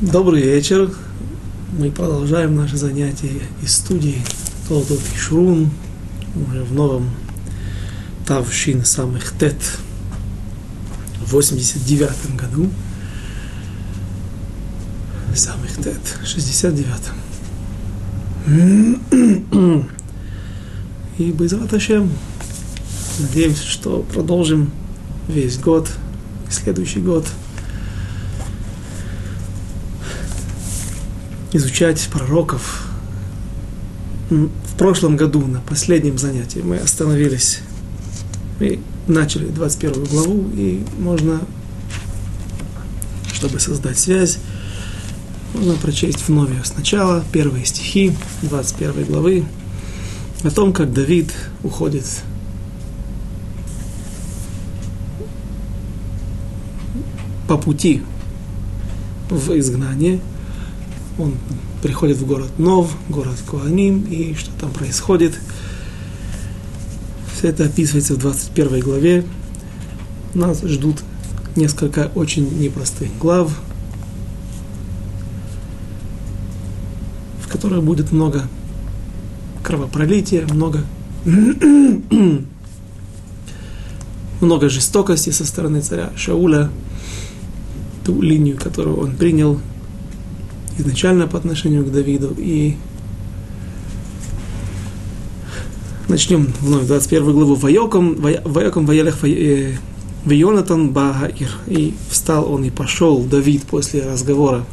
Добрый вечер. Мы продолжаем наши занятия из студии Толтот Ишрун уже в новом Тавшин самых Тет в 89 году. Самых Тет, 69 И Байзрат Ашем. Надеемся, что продолжим весь год, следующий год – изучать пророков. В прошлом году, на последнем занятии, мы остановились и начали 21 главу, и можно, чтобы создать связь, можно прочесть вновь сначала, первые стихи 21 главы, о том, как Давид уходит по пути в изгнание – он приходит в город Нов, город Куаним, и что там происходит. Все это описывается в 21 главе. Нас ждут несколько очень непростых глав, в которых будет много кровопролития, много, много жестокости со стороны царя Шауля, ту линию, которую он принял – изначально по отношению к Давиду. И начнем вновь 21 главу. Вайоком, Вайоком Ваялех Вайонатан Багаир. И встал он и пошел, Давид, после разговора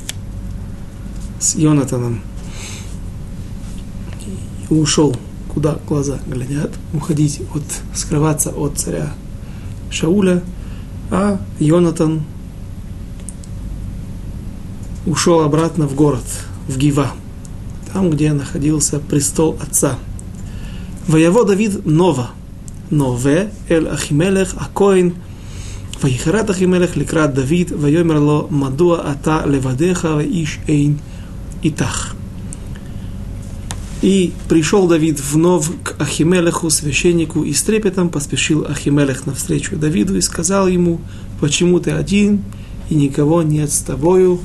с Йонатаном. И ушел, куда глаза глядят, уходить от, скрываться от царя Шауля, а Йонатан ушел обратно в город, в Гива, там, где находился престол отца. Воево Давид Нова, Нове Эль Ахимелех Акоин, Ваихарат Ахимелех Ликрат Давид, Вайомерло Мадуа Ата Левадеха Иш Эйн Итах. И пришел Давид вновь к Ахимелеху, священнику, и с трепетом поспешил Ахимелех навстречу Давиду и сказал ему, почему ты один, и никого нет с тобою,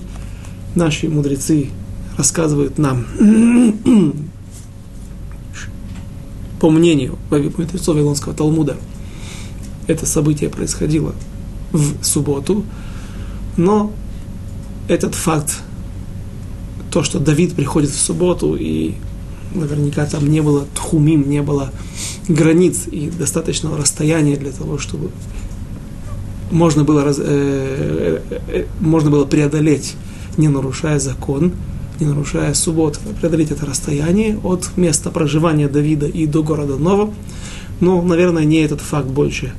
наши мудрецы рассказывают нам, по мнению мудрецов Вавилонского Талмуда, это событие происходило в субботу, но этот факт, то, что Давид приходит в субботу, и наверняка там не было тхумим, не было границ и достаточного расстояния для того, чтобы можно было, раз, э, э, э, можно было преодолеть не нарушая закон, не нарушая субботу, преодолеть это расстояние от места проживания Давида и до города Нова. Но, наверное, не этот факт больше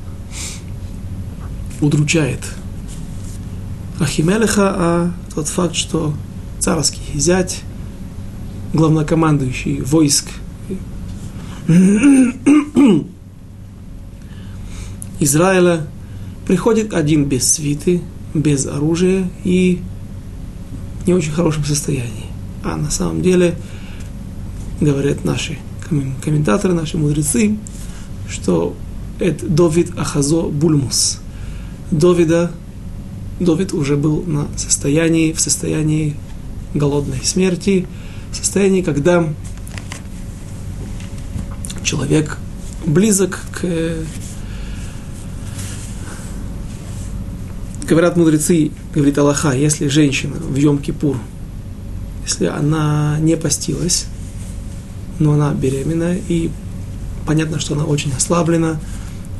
удручает Ахимелеха, а тот факт, что царский зять, главнокомандующий войск Израиля, приходит один без свиты, без оружия и не очень хорошем состоянии. А на самом деле, говорят наши комментаторы, наши мудрецы, что это Довид Ахазо Бульмус. Довида, Довид уже был на состоянии, в состоянии голодной смерти, в состоянии, когда человек близок к говорят мудрецы, говорит Аллаха, если женщина в Йом-Кипур, если она не постилась, но она беременна, и понятно, что она очень ослаблена,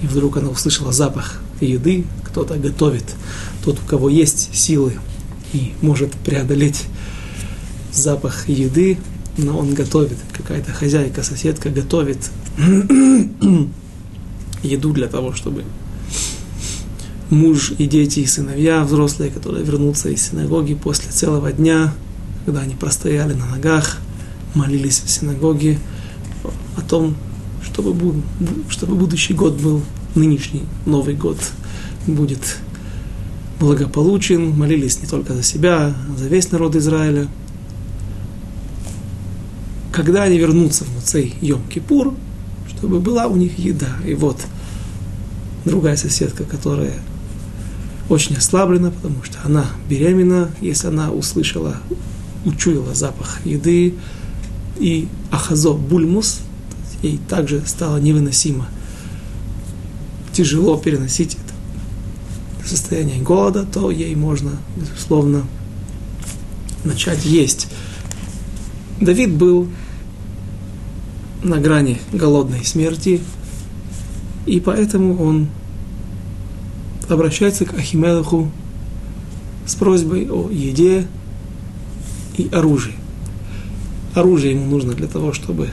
и вдруг она услышала запах еды, кто-то готовит, тот, у кого есть силы и может преодолеть запах еды, но он готовит, какая-то хозяйка, соседка готовит еду для того, чтобы муж и дети, и сыновья взрослые, которые вернутся из синагоги после целого дня, когда они простояли на ногах, молились в синагоге о том, чтобы, чтобы будущий год был нынешний Новый год будет благополучен, молились не только за себя, а за весь народ Израиля. Когда они вернутся в Муцей Йом-Кипур, чтобы была у них еда. И вот другая соседка, которая очень ослаблена, потому что она беременна, если она услышала, учуяла запах еды, и ахазо бульмус, ей также стало невыносимо тяжело переносить это состояние голода, то ей можно, безусловно, начать есть. Давид был на грани голодной смерти, и поэтому он обращается к Ахимелаху с просьбой о еде и оружии. Оружие ему нужно для того, чтобы...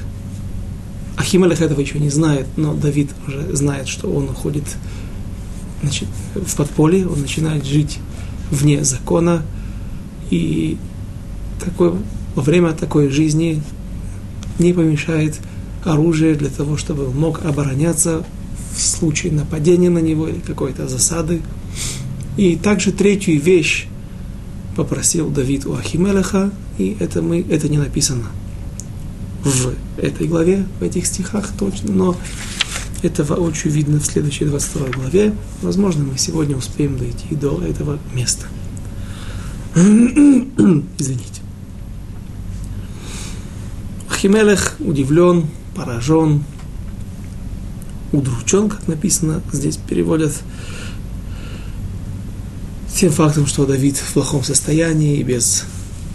Ахимелех этого еще не знает, но Давид уже знает, что он уходит значит, в подполье, он начинает жить вне закона, и такой, во время такой жизни не помешает оружие для того, чтобы он мог обороняться в случае нападения на него или какой-то засады. И также третью вещь попросил Давид у Ахимелеха, и это, мы, это не написано в этой главе, в этих стихах точно, но это воочию видно в следующей 22 главе. Возможно, мы сегодня успеем дойти до этого места. Извините. Ахимелех удивлен, поражен, удручен, как написано, здесь переводят тем фактом, что Давид в плохом состоянии, и без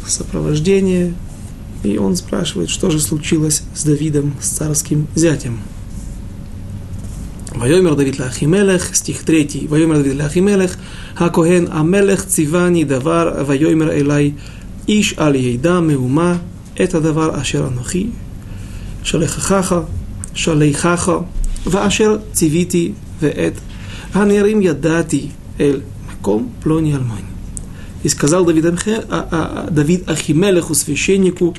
сопровождения, и он спрашивает, что же случилось с Давидом, с царским зятем. Вайомер Давид Лахимелех, стих 3. Вайомер Давид Лахимелех, Хакоген Амелех Цивани Давар Вайомер Элай Иш Аль Ейда Меума, это Давар Ашер Анухи, шалехахаха Шалейхаха, ואשר ציוויתי ואת הנערים ידעתי אל מקום פלוני אלמוני. И сказал Давид, Давид Ахимелеху, священнику,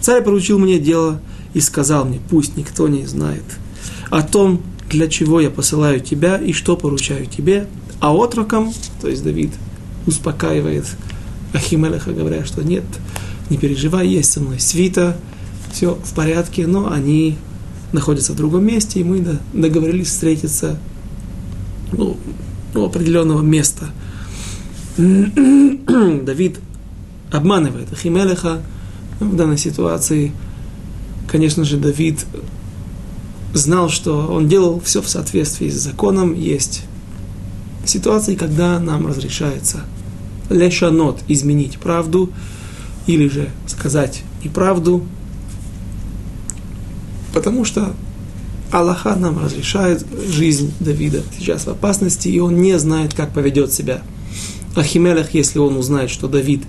царь поручил мне дело и сказал мне, пусть никто не знает о том, для чего я посылаю тебя и что поручаю тебе, а отрокам, то есть Давид успокаивает Ахимелеха, говоря, что нет, не переживай, есть со мной свита, все в порядке, но они находятся в другом месте, и мы договорились встретиться ну, у определенного места. Давид обманывает Ахимелеха в данной ситуации. Конечно же, Давид знал, что он делал все в соответствии с законом. Есть ситуации, когда нам разрешается лешанот, изменить правду, или же сказать неправду, потому что Аллаха нам разрешает жизнь Давида сейчас в опасности, и он не знает, как поведет себя. Ахимелех, если он узнает, что Давид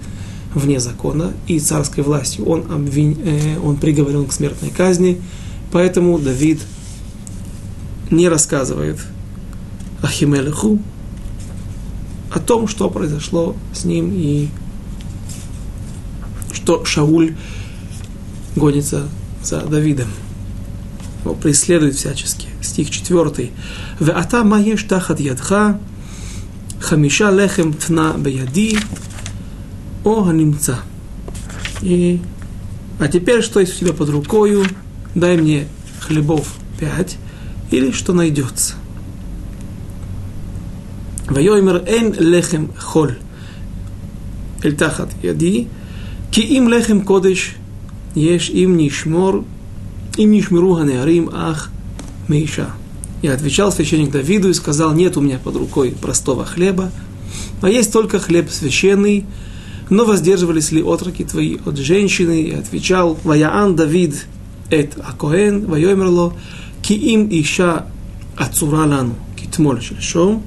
вне закона и царской властью, он, обвин... э, он приговорен к смертной казни, поэтому Давид не рассказывает Ахимелеху о том, что произошло с ним и что Шауль гонится за Давидом его преследует всячески. Стих 4. «Веата маеш тахат ядха, хамиша лехем тна беяди, о ханимца». И «А теперь, что есть у тебя под рукою, дай мне хлебов пять, или что найдется». «Вайомер эн лехем холь, эль тахат яди, ки им лехем кодыш, еш им нишмор אם נשמרו הנערים אך מאישה. И отвечал священник Давиду и сказал, нет у меня под рукой простого хлеба, а есть только хлеб священный, но воздерживались ли отроки твои от женщины? И отвечал, Ваяан Давид, эт Акоэн, Вайомерло, ки им иша ацура лану, китмоль шельшом,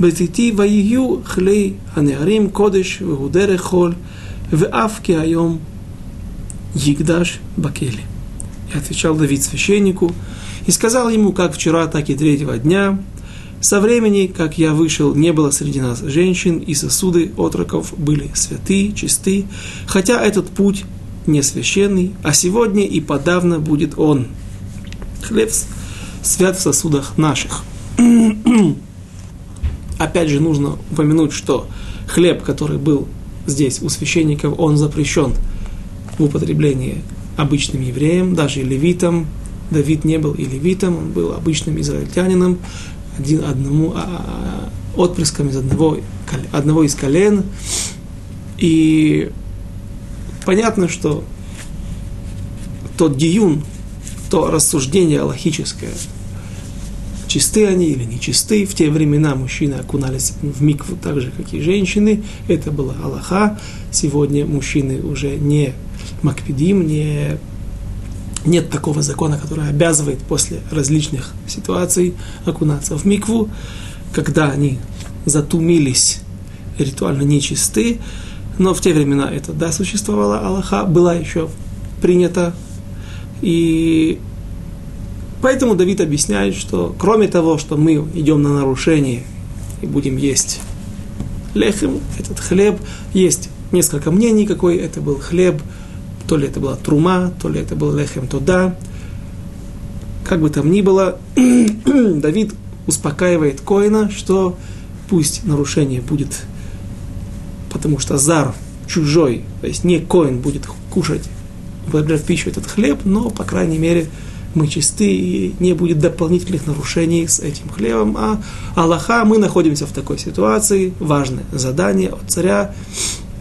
בתיתי ויהיו כלי הנערים קודש והוא דרך חול, ואף כי היום ягдаш бакели. И отвечал Давид священнику, и сказал ему, как вчера, так и третьего дня, со времени, как я вышел, не было среди нас женщин, и сосуды отроков были святы, чисты, хотя этот путь не священный, а сегодня и подавно будет он. Хлеб свят в сосудах наших. Опять же, нужно упомянуть, что хлеб, который был здесь у священников, он запрещен в употреблении обычным евреем, даже и левитам. Давид не был и левитом, он был обычным израильтянином. один, одному, а, а, отпрыском из одного, одного из колен. И понятно, что тот диюн, то рассуждение логическое, чисты они или не чисты. В те времена мужчины окунались в микву так же, как и женщины. Это была Аллаха. Сегодня мужчины уже не макпедим, не нет такого закона, который обязывает после различных ситуаций окунаться в микву, когда они затумились ритуально нечисты, но в те времена это, да, существовало, Аллаха была еще принята, и поэтому Давид объясняет, что кроме того, что мы идем на нарушение и будем есть лехем, этот хлеб, есть несколько мнений, какой это был хлеб – то ли это была трума, то ли это был лехем тода. Как бы там ни было, Давид успокаивает Коина, что пусть нарушение будет, потому что зар чужой, то есть не Коин будет кушать, употреблять пищу этот хлеб, но, по крайней мере, мы чисты, и не будет дополнительных нарушений с этим хлебом. А Аллаха, мы находимся в такой ситуации, важное задание от царя,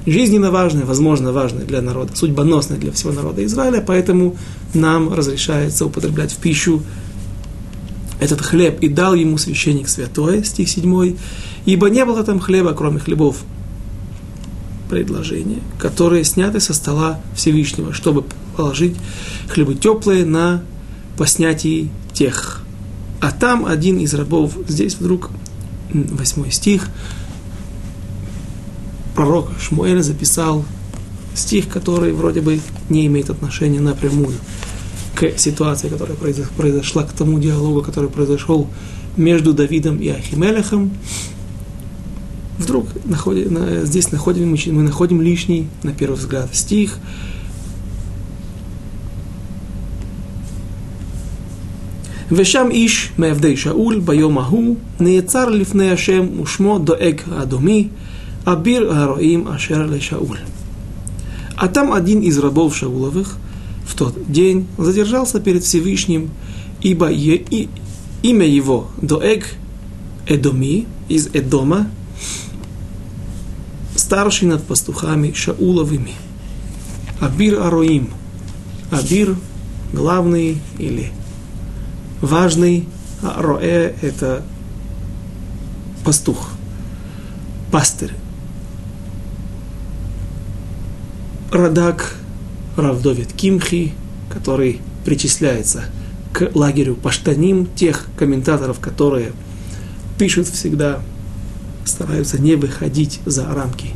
жизненно важное, возможно, важное для народа, судьбоносное для всего народа Израиля, поэтому нам разрешается употреблять в пищу этот хлеб, и дал ему священник святой, стих 7, ибо не было там хлеба, кроме хлебов предложения, которые сняты со стола Всевышнего, чтобы положить хлебы теплые на поснятии тех. А там один из рабов, здесь вдруг восьмой стих, пророк Шмуэль записал стих, который вроде бы не имеет отношения напрямую к ситуации, которая произошла, к тому диалогу, который произошел между Давидом и Ахимелехом. Вдруг находи, здесь находим, мы, находим лишний, на первый взгляд, стих. Вешам иш мевдей шауль байомаху неецар лифней ашем ушмо доэг адоми – Абир Ароим Ашер Шауль. А там один из рабов Шауловых в тот день задержался перед Всевышним, ибо е, и, имя его Доэг Эдоми из Эдома, старший над пастухами Шауловыми. Абир Ароим. Абир главный или важный, а Роэ – это пастух, пастырь. Радак Равдовит Кимхи, который причисляется к лагерю Паштаним, тех комментаторов, которые пишут всегда, стараются не выходить за рамки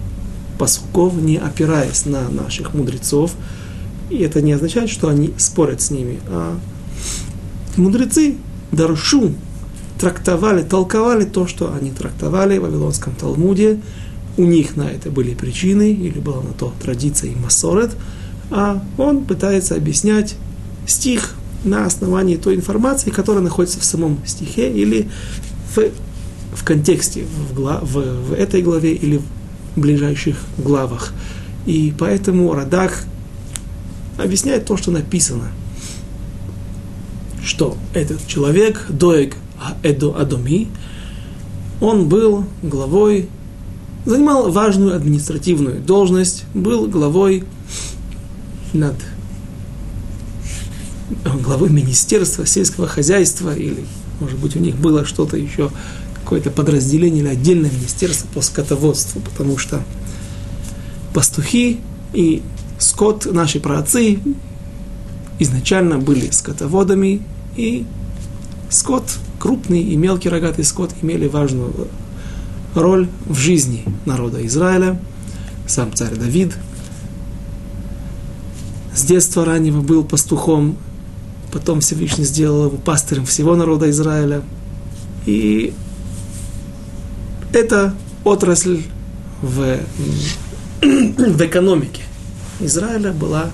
пасуков, не опираясь на наших мудрецов. И это не означает, что они спорят с ними, а мудрецы Даршу трактовали, толковали то, что они трактовали в Вавилонском Талмуде, у них на это были причины, или была на то традиция и массорет, а он пытается объяснять стих на основании той информации, которая находится в самом стихе или в, в контексте, в, гла, в, в этой главе или в ближайших главах. И поэтому Радах объясняет то, что написано, что этот человек, Доег Эдо Адоми, он был главой занимал важную административную должность, был главой над главой Министерства сельского хозяйства, или, может быть, у них было что-то еще, какое-то подразделение или отдельное министерство по скотоводству, потому что пастухи и скот, наши праотцы, изначально были скотоводами, и скот, крупный и мелкий рогатый скот имели важную роль в жизни народа Израиля. Сам царь Давид с детства раннего был пастухом, потом Всевышний сделал его пастырем всего народа Израиля. И эта отрасль в, в экономике Израиля была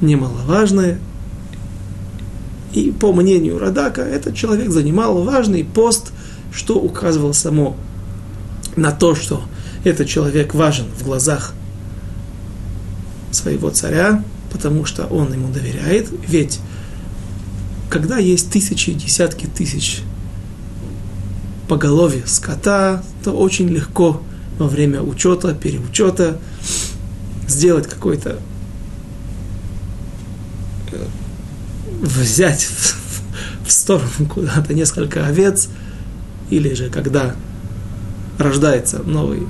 немаловажная. И по мнению Радака, этот человек занимал важный пост, что указывал само на то, что этот человек важен в глазах своего царя, потому что он ему доверяет. Ведь когда есть тысячи, десятки тысяч поголовье скота, то очень легко во время учета, переучета сделать какой-то э, взять в сторону куда-то несколько овец, или же когда рождается новый,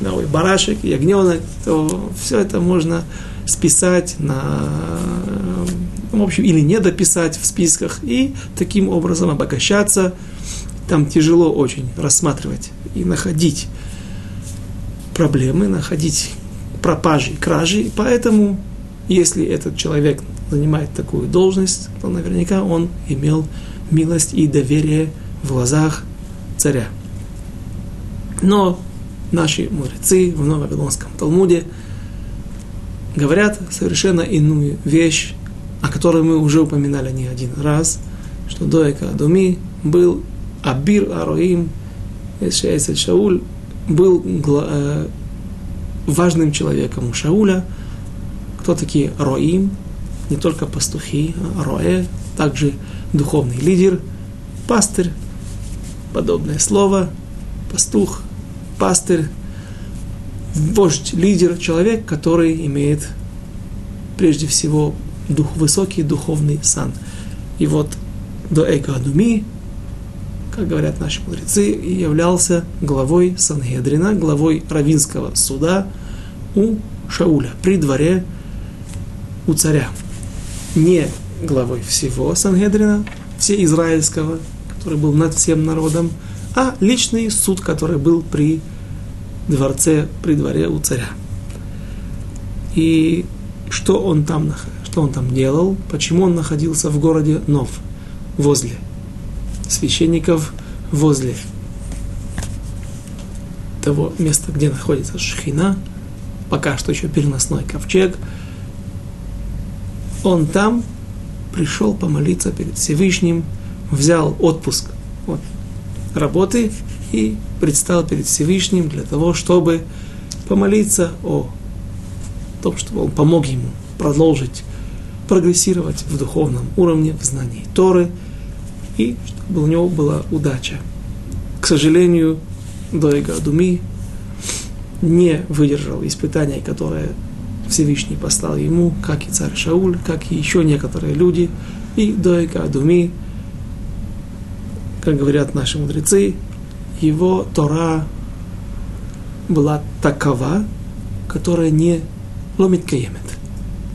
новый барашек, ягненок, то все это можно списать на, в общем, или не дописать в списках, и таким образом обогащаться. Там тяжело очень рассматривать и находить проблемы, находить пропажи, кражи, поэтому если этот человек занимает такую должность, то наверняка он имел милость и доверие в глазах царя. Но наши мудрецы в Нововавилонском Талмуде говорят совершенно иную вещь, о которой мы уже упоминали не один раз, что Доека Адуми был Абир Ароим, Эшеэсэль Шауль, был э, важным человеком у Шауля. Кто такие Роим? Не только пастухи, а Роэ, также духовный лидер, пастырь, подобное слово, пастух, пастырь, вождь, лидер, человек, который имеет прежде всего дух, высокий духовный сан. И вот до Адуми, как говорят наши мудрецы, являлся главой Сангедрина, главой Равинского суда у Шауля, при дворе у царя. Не главой всего Сангедрина, все израильского, который был над всем народом, а личный суд, который был при дворце, при дворе у царя. И что он там, что он там делал, почему он находился в городе Нов, возле священников, возле того места, где находится Шхина, пока что еще переносной ковчег, он там пришел помолиться перед Всевышним, взял отпуск от работы и предстал перед Всевышним для того, чтобы помолиться о том, чтобы он помог ему продолжить прогрессировать в духовном уровне, в знании Торы, и чтобы у него была удача. К сожалению, Дойга Думи не выдержал испытаний, которые Всевышний послал ему, как и царь Шауль, как и еще некоторые люди, и Дойга Думи – как говорят наши мудрецы, его Тора была такова, которая не ломит каемет.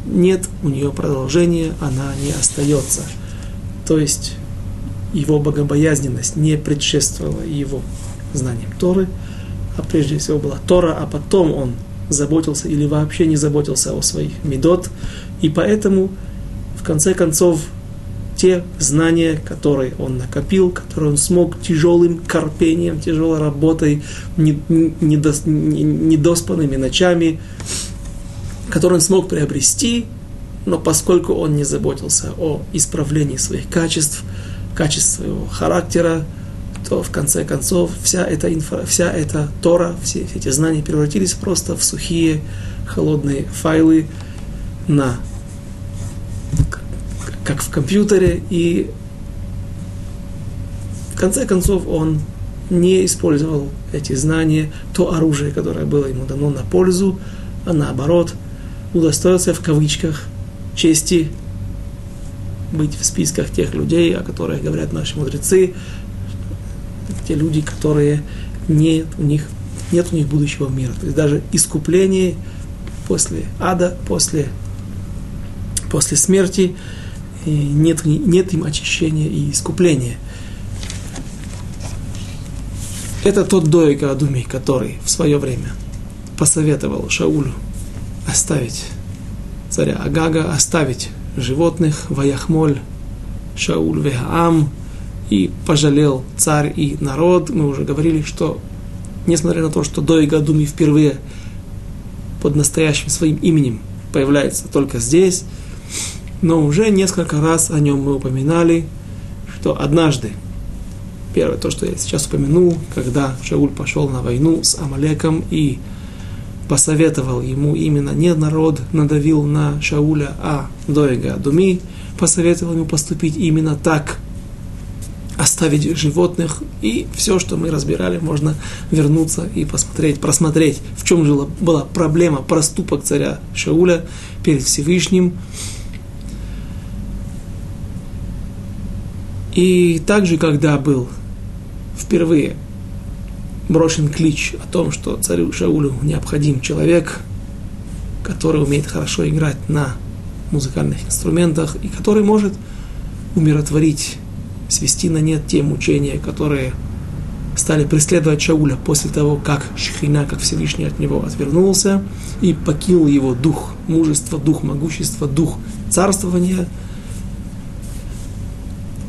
Нет у нее продолжения, она не остается. То есть его богобоязненность не предшествовала его знанием Торы, а прежде всего была Тора, а потом он заботился или вообще не заботился о своих медот, и поэтому в конце концов те знания, которые он накопил, которые он смог тяжелым корпением, тяжелой работой, недоспанными ночами, которые он смог приобрести, но поскольку он не заботился о исправлении своих качеств, качеств своего характера, то в конце концов вся эта, инфра, вся эта Тора, все эти знания превратились просто в сухие, холодные файлы на как в компьютере, и в конце концов он не использовал эти знания, то оружие, которое было ему дано на пользу, а наоборот, удостоился в кавычках чести быть в списках тех людей, о которых говорят наши мудрецы, те люди, которые нет у них, нет у них будущего мира. То есть даже искупление после ада, после, после смерти – и нет, нет им очищения и искупления. Это тот Доика Адуми, который в свое время посоветовал Шаулю оставить царя Агага, оставить животных, Ваяхмоль, Шауль Вегаам, и пожалел царь и народ. Мы уже говорили, что несмотря на то, что Доига Адуми впервые под настоящим своим именем появляется только здесь, но уже несколько раз о нем мы упоминали, что однажды, первое, то, что я сейчас упомянул, когда Шауль пошел на войну с Амалеком и посоветовал ему именно не народ надавил на Шауля, а Доега Думи, посоветовал ему поступить именно так. оставить животных, и все, что мы разбирали, можно вернуться и посмотреть, просмотреть, в чем жила, была проблема, проступок царя Шауля перед Всевышним. И также, когда был впервые брошен клич о том, что царю Шаулю необходим человек, который умеет хорошо играть на музыкальных инструментах и который может умиротворить, свести на нет те мучения, которые стали преследовать Шауля после того, как Шхина, как Всевышний от него отвернулся и покинул его дух мужества, дух могущества, дух царствования.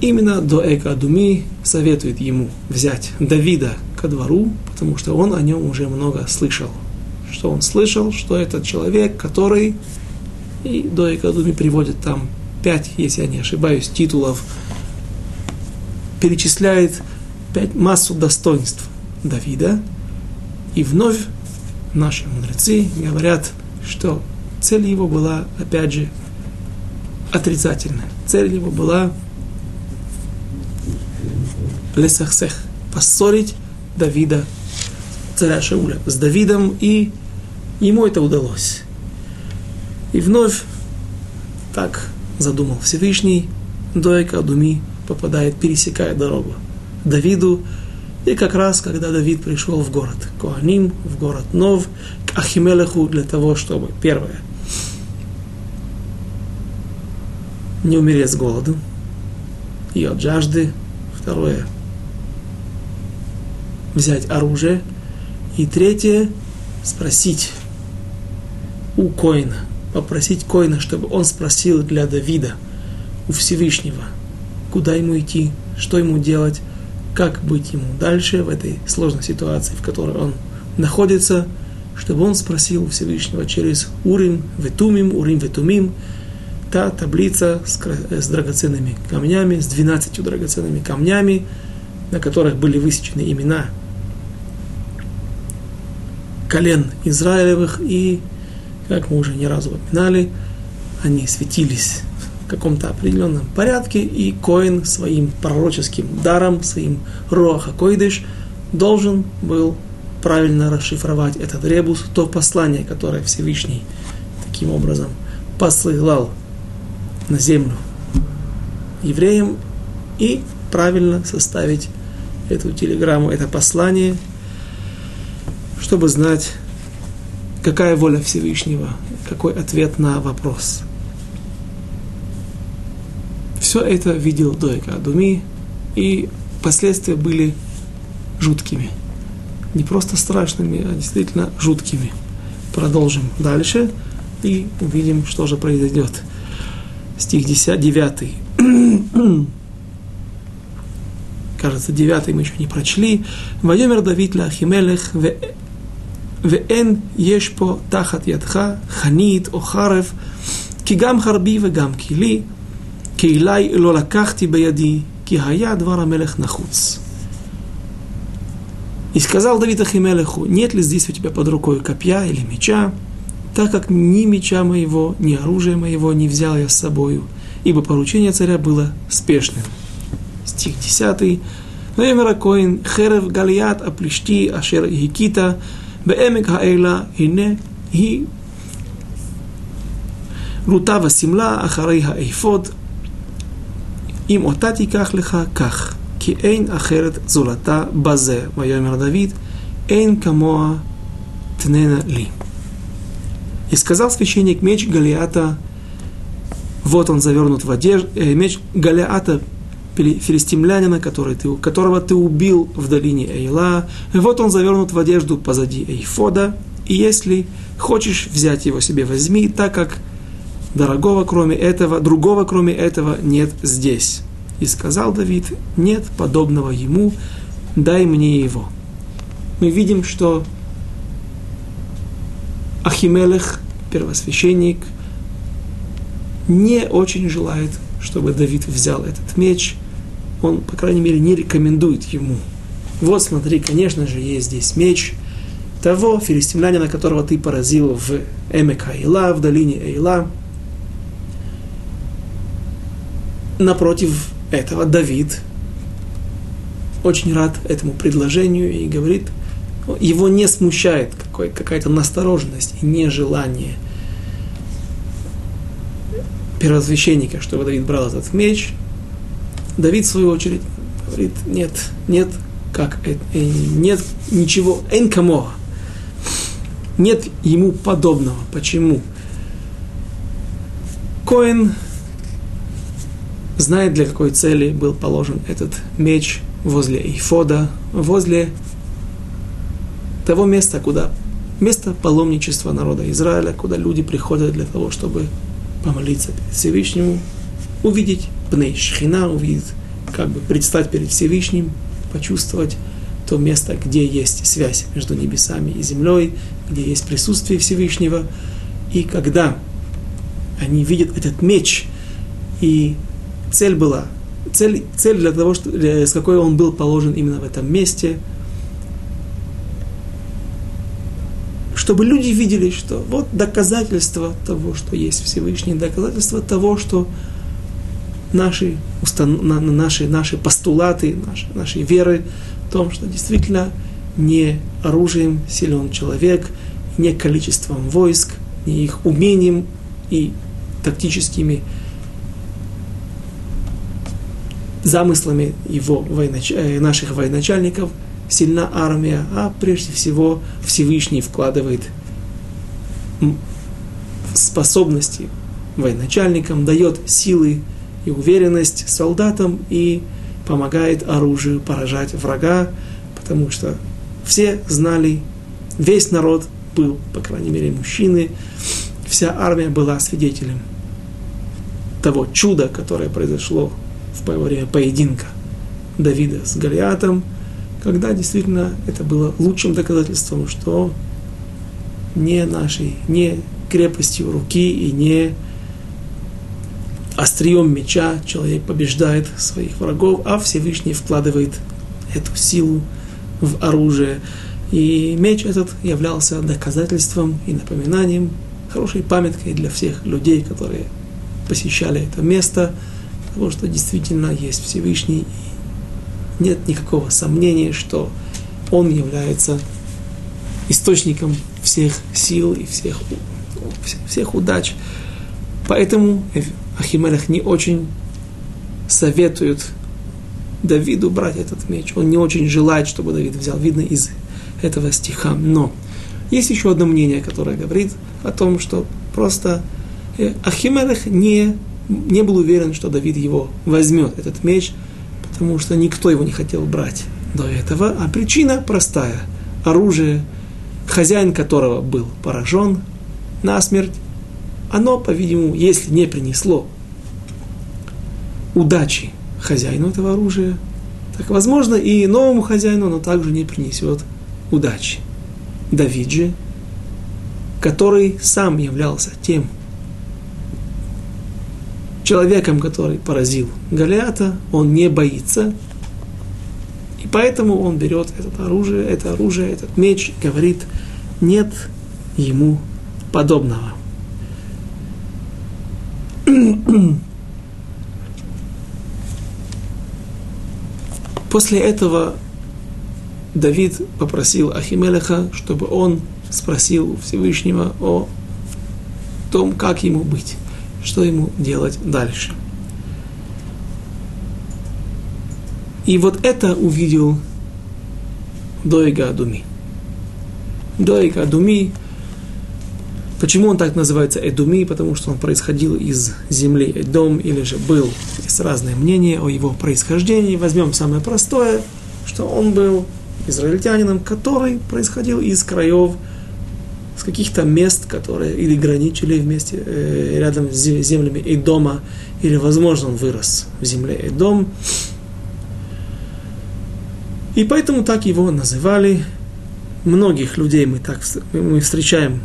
Именно до Эка Адуми советует ему взять Давида ко двору, потому что он о нем уже много слышал. Что он слышал, что это человек, который, и до Эка Адуми приводит там пять, если я не ошибаюсь, титулов, перечисляет пять массу достоинств Давида, и вновь наши мудрецы говорят, что цель его была, опять же, отрицательная. Цель его была лесахсех, поссорить Давида, царя Шауля, с Давидом, и ему это удалось. И вновь так задумал Всевышний, Дойка Думи попадает, пересекает дорогу Давиду, и как раз, когда Давид пришел в город Коаним, в город Нов, к Ахимелеху для того, чтобы, первое, не умереть с голоду и от жажды, второе, взять оружие, и третье, спросить у Коина, попросить Коина, чтобы он спросил для Давида у Всевышнего, куда ему идти, что ему делать, как быть ему дальше в этой сложной ситуации, в которой он находится, чтобы он спросил у Всевышнего через Урим, Ветумим, Урим, Ветумим, та таблица с, с драгоценными камнями, с 12 драгоценными камнями, на которых были высечены имена колен Израилевых, и, как мы уже не разу упоминали, они светились каком-то определенном порядке, и Коин своим пророческим даром, своим Роаха Койдыш, должен был правильно расшифровать этот ребус, то послание, которое Всевышний таким образом посылал на землю евреям, и правильно составить эту телеграмму, это послание, чтобы знать, какая воля Всевышнего, какой ответ на вопрос – все это видел Дойка Адуми, и последствия были жуткими. Не просто страшными, а действительно жуткими. Продолжим дальше и увидим, что же произойдет. Стих 10, 9. Кажется, 9 мы еще не прочли. Вайомер Давид Лахимелех ואין יש פה תחת ידך חנית או חרב, כי גם חרבי וגם כלי, כי אלי לא לקחתי בידי, כי היה דבר המלך נחוץ. И сказал Давид Ахимелеху, нет ли здесь у тебя под рукой копья или меча, так как ни меча моего, ни оружия моего не взял я с собою, ибо поручение царя было спешным. Стих 10. ויאמר הכהן חרב גליית הפלישתי אשר הכית בעמק האלה הנה היא רוטה ושמלה אחרי האפוד אם אותה תיקח לך, כך, כי אין אחרת זולתה בזה. ויאמר דוד, אין כמוה תננה ли. И сказал священник меч Галиата, вот он завернут в одежду, э, меч Галиата, филистимлянина, который ты, которого ты убил в долине Эйла, вот он завернут в одежду позади Эйфода, и если хочешь взять его себе, возьми, так как дорогого кроме этого, другого кроме этого нет здесь. И сказал Давид, нет подобного ему, дай мне его. Мы видим, что Ахимелех, первосвященник, не очень желает, чтобы Давид взял этот меч. Он, по крайней мере, не рекомендует ему. Вот смотри, конечно же, есть здесь меч того филистимлянина, которого ты поразил в Эмек Аила, в долине Эйла. Напротив этого Давид очень рад этому предложению и говорит, его не смущает какая-то настороженность и нежелание первосвященника, чтобы Давид брал этот меч. Давид, в свою очередь, говорит, нет, нет, как, э, нет ничего, энкамо, нет ему подобного. Почему? Коин знает, для какой цели был положен этот меч возле Ифода, возле того места, куда место паломничества народа Израиля, куда люди приходят для того, чтобы помолиться Всевышнему, увидеть Пней Шхина, увидеть, как бы предстать перед Всевышним, почувствовать то место, где есть связь между небесами и землей, где есть присутствие Всевышнего. И когда они видят этот меч, и цель была, цель, цель для того, что, для, с какой он был положен именно в этом месте, чтобы люди видели, что вот доказательство того, что есть Всевышний, доказательство того, что наши, наши, наши постулаты, наши, наши веры в том, что действительно не оружием силен человек, не количеством войск, не их умением и тактическими замыслами его военач... Э, наших военачальников сильна армия, а прежде всего Всевышний вкладывает способности военачальникам, дает силы и уверенность солдатам и помогает оружию поражать врага, потому что все знали, весь народ был, по крайней мере, мужчины, вся армия была свидетелем того чуда, которое произошло в время поединка Давида с Голиатом, когда действительно это было лучшим доказательством, что не нашей, не крепостью руки и не острием меча человек побеждает своих врагов, а Всевышний вкладывает эту силу в оружие. И меч этот являлся доказательством и напоминанием, хорошей памяткой для всех людей, которые посещали это место, того, что действительно есть Всевышний. И нет никакого сомнения, что Он является источником всех сил и всех, всех удач. Поэтому Ахимелех не очень советует Давиду брать этот меч. Он не очень желает, чтобы Давид взял. Видно из этого стиха. Но есть еще одно мнение, которое говорит о том, что просто э, Ахимелех не, не был уверен, что Давид его возьмет, этот меч, потому что никто его не хотел брать до этого. А причина простая. Оружие, хозяин которого был поражен насмерть, оно, по-видимому, если не принесло удачи хозяину этого оружия, так, возможно, и новому хозяину оно также не принесет удачи. Давид же, который сам являлся тем человеком, который поразил Голиата, он не боится, и поэтому он берет это оружие, это оружие, этот меч, и говорит, нет ему подобного. После этого Давид попросил Ахимелеха, чтобы он спросил Всевышнего о том, как ему быть, что ему делать дальше. И вот это увидел Доига Адуми. Доига Адуми Почему он так называется Эдуми? Потому что он происходил из земли Эдом, или же был. Есть разные мнения о его происхождении. Возьмем самое простое, что он был израильтянином, который происходил из краев, с каких-то мест, которые или граничили вместе э, рядом с землями Эдома, или, возможно, он вырос в земле Эдом. И поэтому так его называли. Многих людей мы так мы встречаем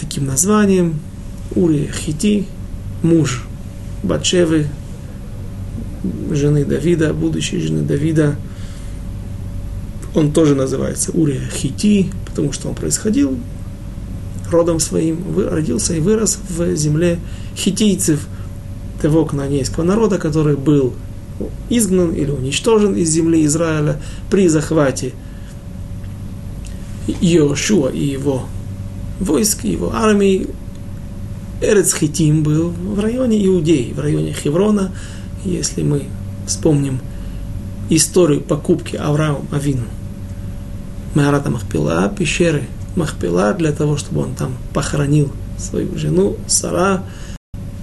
таким названием. Ури Хити, муж Батшевы, жены Давида, будущей жены Давида. Он тоже называется Урия Хити, потому что он происходил родом своим, родился и вырос в земле хитийцев, того кнанейского народа, который был изгнан или уничтожен из земли Израиля при захвате Иошуа и его войск, его армии. Эрецхитим был в районе Иудеи, в районе Хеврона. Если мы вспомним историю покупки Авраам Авину Маарата Махпила, пещеры Махпила, для того, чтобы он там похоронил свою жену Сара,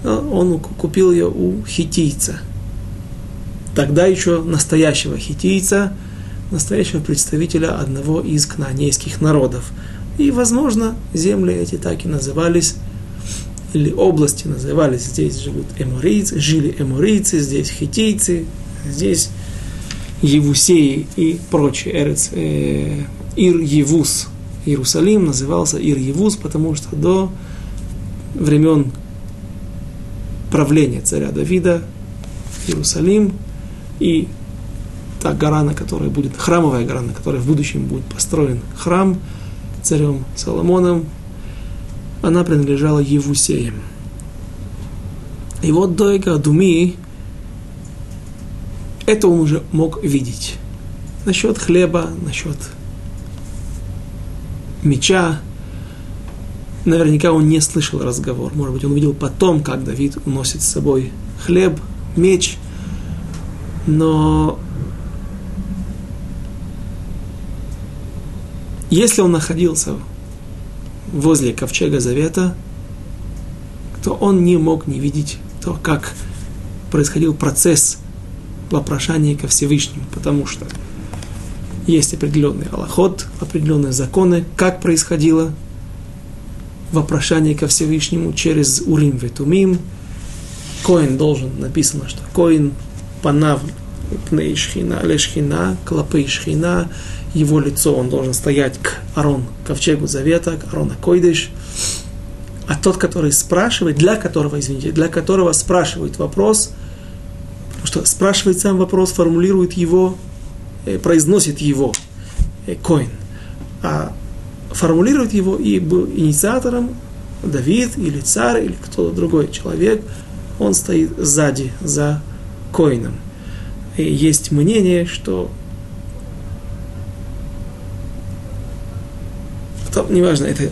он купил ее у хитийца. Тогда еще настоящего хитийца, настоящего представителя одного из кнаанейских народов. И, возможно, земли эти так и назывались, или области назывались, здесь живут эморийцы, жили эморийцы, здесь хитийцы, здесь Евусеи и прочие, Эрец, э, Ир Евус. Иерусалим назывался Ир Евус, потому что до времен правления царя Давида Иерусалим и та гора, на которой будет, храмовая гора, на которой в будущем будет построен храм царем Соломоном, она принадлежала Евусеям. И вот Дойга Адуми, это он уже мог видеть. Насчет хлеба, насчет меча, наверняка он не слышал разговор. Может быть, он увидел потом, как Давид уносит с собой хлеб, меч. Но если он находился возле ковчега Завета, то он не мог не видеть то, как происходил процесс вопрошания ко Всевышнему, потому что есть определенный аллахот, определенные законы, как происходило вопрошание ко Всевышнему через Урим Ветумим. Коин должен, написано, что Коин панав пней шхина, лешхина, клопы шхина, его лицо, он должен стоять к Арон, ковчегу завета, к Арона Койдыш. А тот, который спрашивает, для которого, извините, для которого спрашивает вопрос, потому что спрашивает сам вопрос, формулирует его, э, произносит его, э, Коин. А формулирует его и был инициатором Давид или царь или кто-то другой человек, он стоит сзади, за коином. Есть мнение, что то, неважно, это э,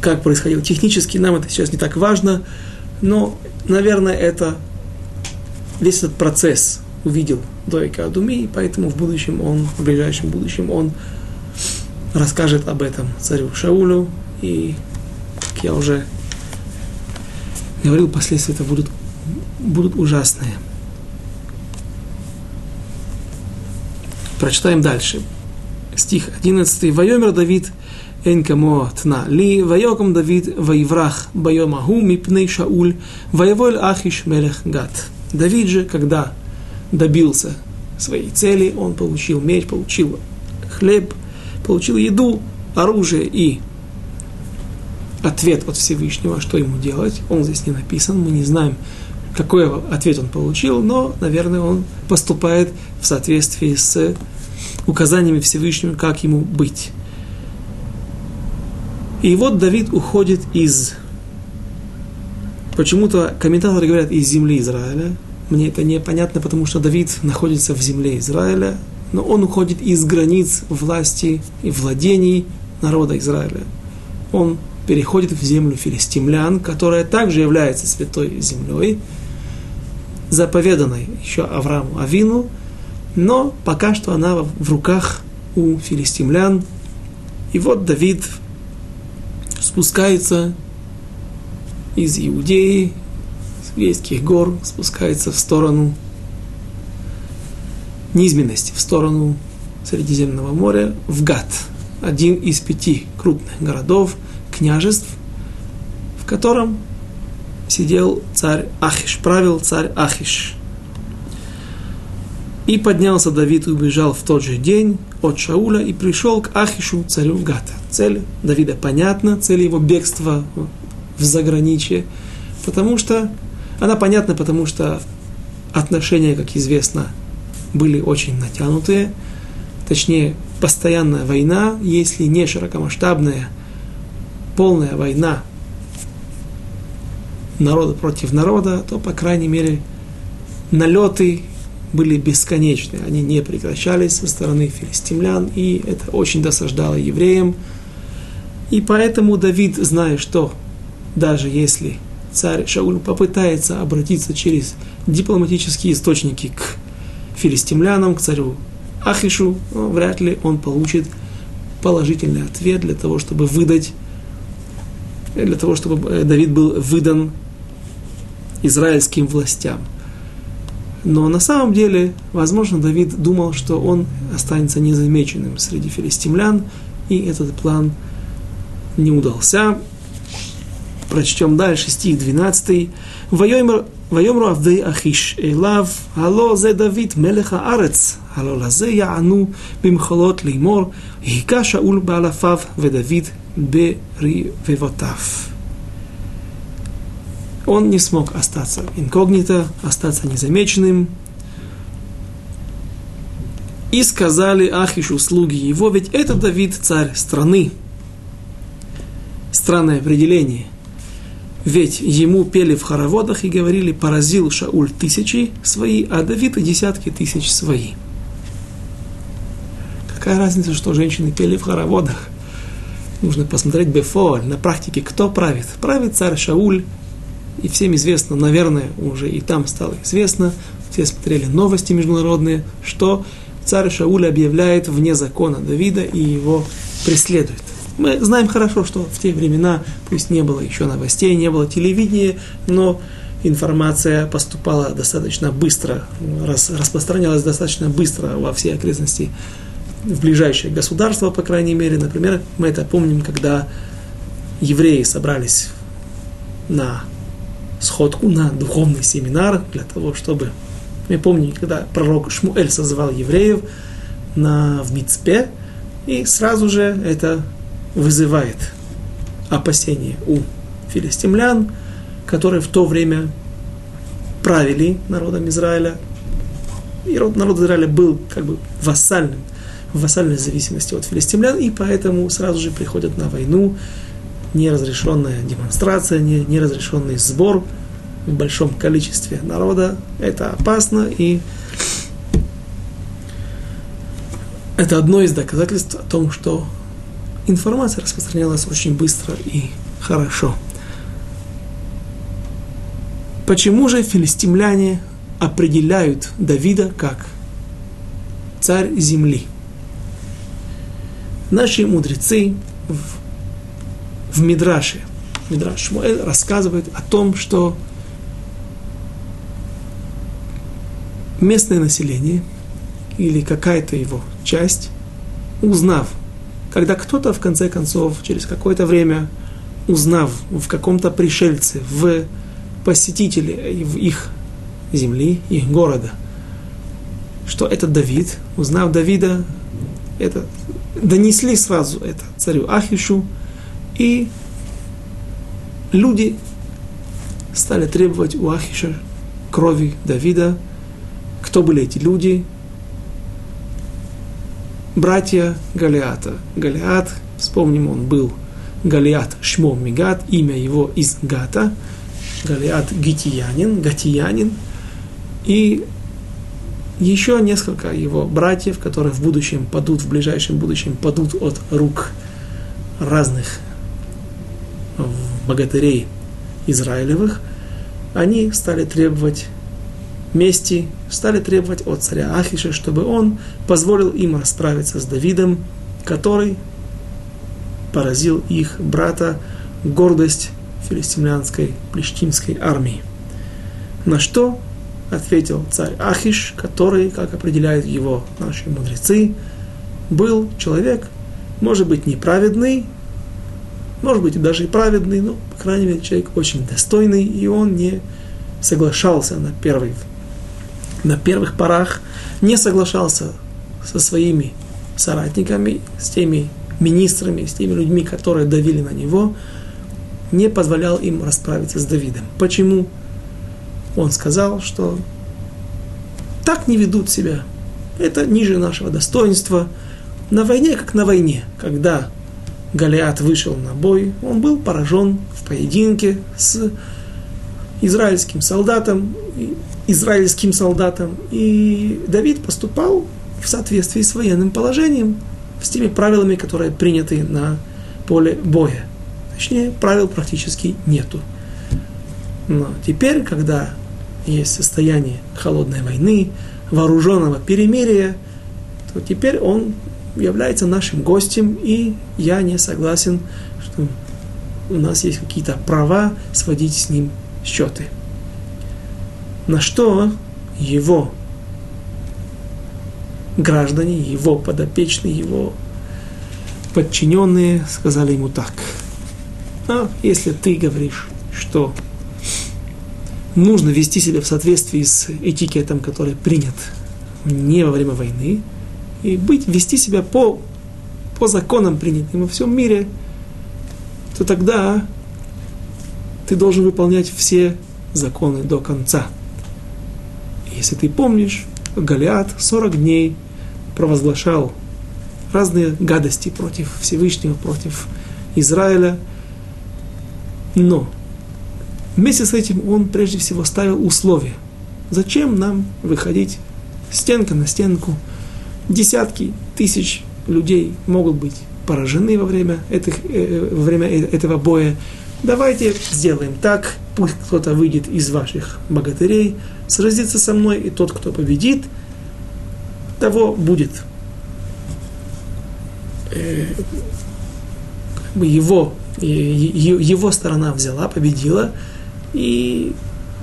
как происходило технически, нам это сейчас не так важно, но, наверное, это весь этот процесс увидел Дойка Адуми, и поэтому в будущем он, в ближайшем будущем он расскажет об этом царю Шаулю, и, как я уже говорил, последствия это будут, будут ужасные. Прочитаем дальше. Стих 11. «Вайомер Давид Энкамо тна ли, вайоком Давид ваеврах байомаху мипней Шауль, ваеволь ахиш мелех гад». Давид же, когда добился своей цели, он получил меч, получил хлеб, получил еду, оружие и ответ от Всевышнего, что ему делать. Он здесь не написан, мы не знаем, какой ответ он получил, но, наверное, он поступает в соответствии с указаниями Всевышнего, как ему быть. И вот Давид уходит из... Почему-то комментаторы говорят из земли Израиля. Мне это непонятно, потому что Давид находится в земле Израиля, но он уходит из границ власти и владений народа Израиля. Он переходит в землю филистимлян, которая также является святой землей, заповеданной еще Аврааму Авину, но пока что она в руках у филистимлян. И вот Давид спускается из Иудеи, с Вейских гор, спускается в сторону низменности в сторону Средиземного моря, в Гат, один из пяти крупных городов, княжеств, в котором сидел царь Ахиш, правил царь Ахиш. И поднялся Давид и убежал в тот же день от Шауля и пришел к Ахишу, царю Гата. Цель Давида понятна, цель его бегства в заграничье, потому что она понятна, потому что отношения, как известно, были очень натянутые, точнее, постоянная война, если не широкомасштабная, полная война народа против народа, то, по крайней мере, налеты были бесконечны, они не прекращались со стороны филистимлян, и это очень досаждало евреям. И поэтому Давид, зная, что даже если царь Шауль попытается обратиться через дипломатические источники к филистимлянам, к царю Ахишу, ну, вряд ли он получит положительный ответ для того, чтобы выдать, для того, чтобы э, Давид был выдан израильским властям. Но на самом деле, возможно, Давид думал, что он останется незамеченным среди филистимлян, и этот план не удался. Прочтем дальше стих 12. ויאמרו עבדי אחיש אליו, הלא זה דוד מלך הארץ, הלא לזה יענו במחולות לאמור, היכה שאול באלפיו ודוד ברבבותיו. Он не смог остаться инкогнито, остаться незамеченным. И сказали Ахишу слуги его, ведь это Давид царь страны. Странное определение – ведь ему пели в хороводах и говорили, поразил Шауль тысячи свои, а Давид и десятки тысяч свои. Какая разница, что женщины пели в хороводах? Нужно посмотреть бефоль, на практике, кто правит. Правит царь Шауль, и всем известно, наверное, уже и там стало известно, все смотрели новости международные, что царь Шауль объявляет вне закона Давида и его преследует. Мы знаем хорошо, что в те времена, пусть не было еще новостей, не было телевидения, но информация поступала достаточно быстро, рас, распространялась достаточно быстро во все окрестности в ближайшее государство, по крайней мере. Например, мы это помним, когда евреи собрались на сходку, на духовный семинар для того, чтобы... Мы помним, когда пророк Шмуэль созвал евреев на, в Мицпе, и сразу же это вызывает опасения у филистимлян, которые в то время правили народом Израиля. И народ Израиля был как бы вассальным, в вассальной зависимости от филистимлян, и поэтому сразу же приходят на войну неразрешенная демонстрация, не, неразрешенный сбор в большом количестве народа. Это опасно, и это одно из доказательств о том, что информация распространялась очень быстро и хорошо. Почему же филистимляне определяют Давида как царь земли? Наши мудрецы в, Мидраше, Мидраш Шмуэль рассказывает о том, что местное население или какая-то его часть, узнав когда кто-то, в конце концов, через какое-то время, узнав в каком-то пришельце, в посетителе в их земли, их города, что это Давид, узнав Давида, это, донесли сразу это царю Ахишу, и люди стали требовать у Ахиша крови Давида. Кто были эти люди? братья Галиата. Галиат, вспомним, он был Галиат Шмо Мигат, имя его из Гата. Галиат Гитиянин, Гатиянин. И еще несколько его братьев, которые в будущем падут, в ближайшем будущем падут от рук разных богатырей Израилевых, они стали требовать мести стали требовать от царя Ахиша, чтобы он позволил им расправиться с Давидом, который поразил их брата гордость филистимлянской плештимской армии. На что ответил царь Ахиш, который, как определяют его наши мудрецы, был человек, может быть, неправедный, может быть, даже и праведный, но, по крайней мере, человек очень достойный, и он не соглашался на первый на первых порах не соглашался со своими соратниками, с теми министрами, с теми людьми, которые давили на него, не позволял им расправиться с Давидом. Почему? Он сказал, что так не ведут себя. Это ниже нашего достоинства. На войне, как на войне, когда Голиат вышел на бой, он был поражен в поединке с израильским солдатам, израильским солдатам. И Давид поступал в соответствии с военным положением, с теми правилами, которые приняты на поле боя. Точнее, правил практически нету. Но теперь, когда есть состояние холодной войны, вооруженного перемирия, то теперь он является нашим гостем, и я не согласен, что у нас есть какие-то права сводить с ним счеты. На что его граждане, его подопечные, его подчиненные сказали ему так. А если ты говоришь, что нужно вести себя в соответствии с этикетом, который принят не во время войны, и быть, вести себя по, по законам принятым во всем мире, то тогда ты должен выполнять все законы до конца. Если ты помнишь, Голиат 40 дней провозглашал разные гадости против Всевышнего, против Израиля. Но вместе с этим он прежде всего ставил условия. Зачем нам выходить стенка на стенку? Десятки тысяч людей могут быть поражены во время, этих, э, во время э, этого боя. Давайте сделаем так, пусть кто-то выйдет из ваших богатырей, сразится со мной, и тот, кто победит, того будет э, его, его сторона взяла, победила, и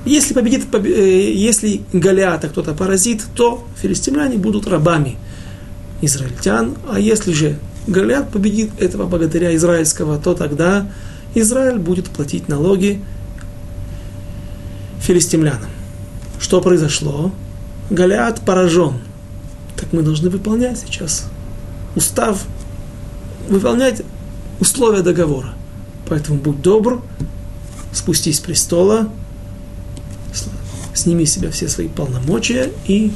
если победит, если Голиата кто-то поразит, то филистимляне будут рабами израильтян, а если же Голиат победит этого богатыря израильского, то тогда Израиль будет платить налоги филистимлянам. Что произошло? Голиат поражен. Так мы должны выполнять сейчас устав, выполнять условия договора. Поэтому будь добр, спустись с престола, сними с себя все свои полномочия и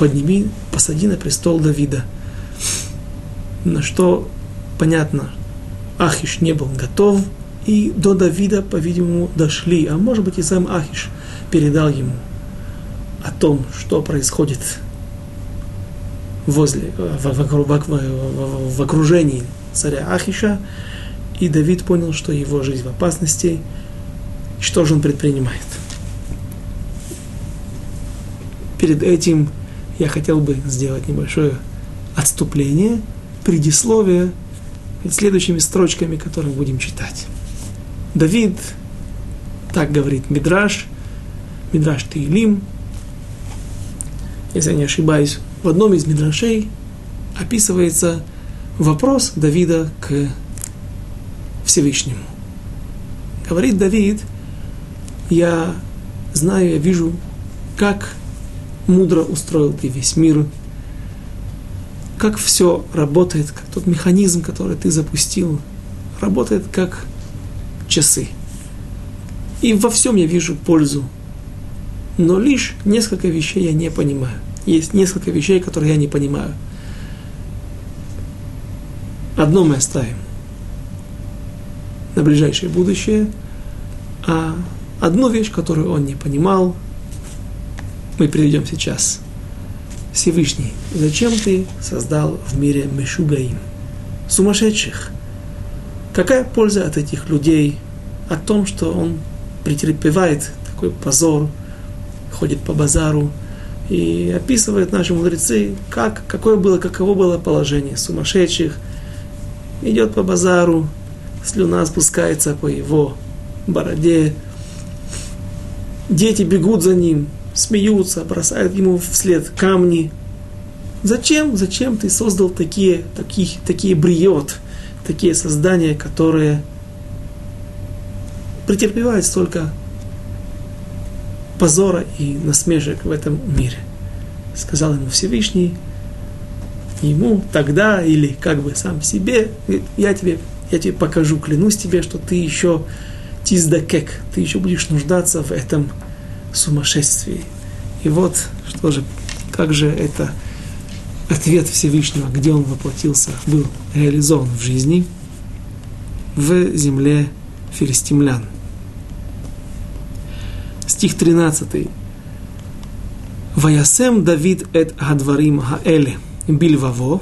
подними, посади на престол Давида. На что, понятно, Ахиш не был готов, и до Давида, по-видимому, дошли, а может быть и сам Ахиш передал ему о том, что происходит возле, в, в, в, в окружении царя Ахиша, и Давид понял, что его жизнь в опасности, что же он предпринимает. Перед этим я хотел бы сделать небольшое отступление, предисловие следующими строчками, которые будем читать. Давид, так говорит Мидраш, Мидраш Таилим, если я не ошибаюсь, в одном из Мидрашей описывается вопрос Давида к Всевышнему. Говорит Давид, я знаю, я вижу, как мудро устроил ты весь мир, как все работает, как тот механизм, который ты запустил, работает как часы. И во всем я вижу пользу. Но лишь несколько вещей я не понимаю. Есть несколько вещей, которые я не понимаю. Одно мы оставим на ближайшее будущее, а одну вещь, которую он не понимал, мы приведем сейчас. Всевышний, зачем ты создал в мире Мешугаим, сумасшедших? Какая польза от этих людей, о том, что он претерпевает такой позор, ходит по базару и описывает наши мудрецы, как, какое было, каково было положение сумасшедших, идет по базару, слюна спускается по его бороде, дети бегут за ним, смеются, бросают ему вслед камни. Зачем, зачем ты создал такие, такие, такие бриот, такие создания, которые претерпевают столько позора и насмешек в этом мире? Сказал ему Всевышний, ему тогда или как бы сам себе, я тебе, я тебе покажу, клянусь тебе, что ты еще тиздакек, ты еще будешь нуждаться в этом сумасшествии. И вот, что же, как же это ответ Всевышнего, где он воплотился, был реализован в жизни, в земле филистимлян. стих 13. Ваясем Давид эт Гадварим Хаэли Бильваво.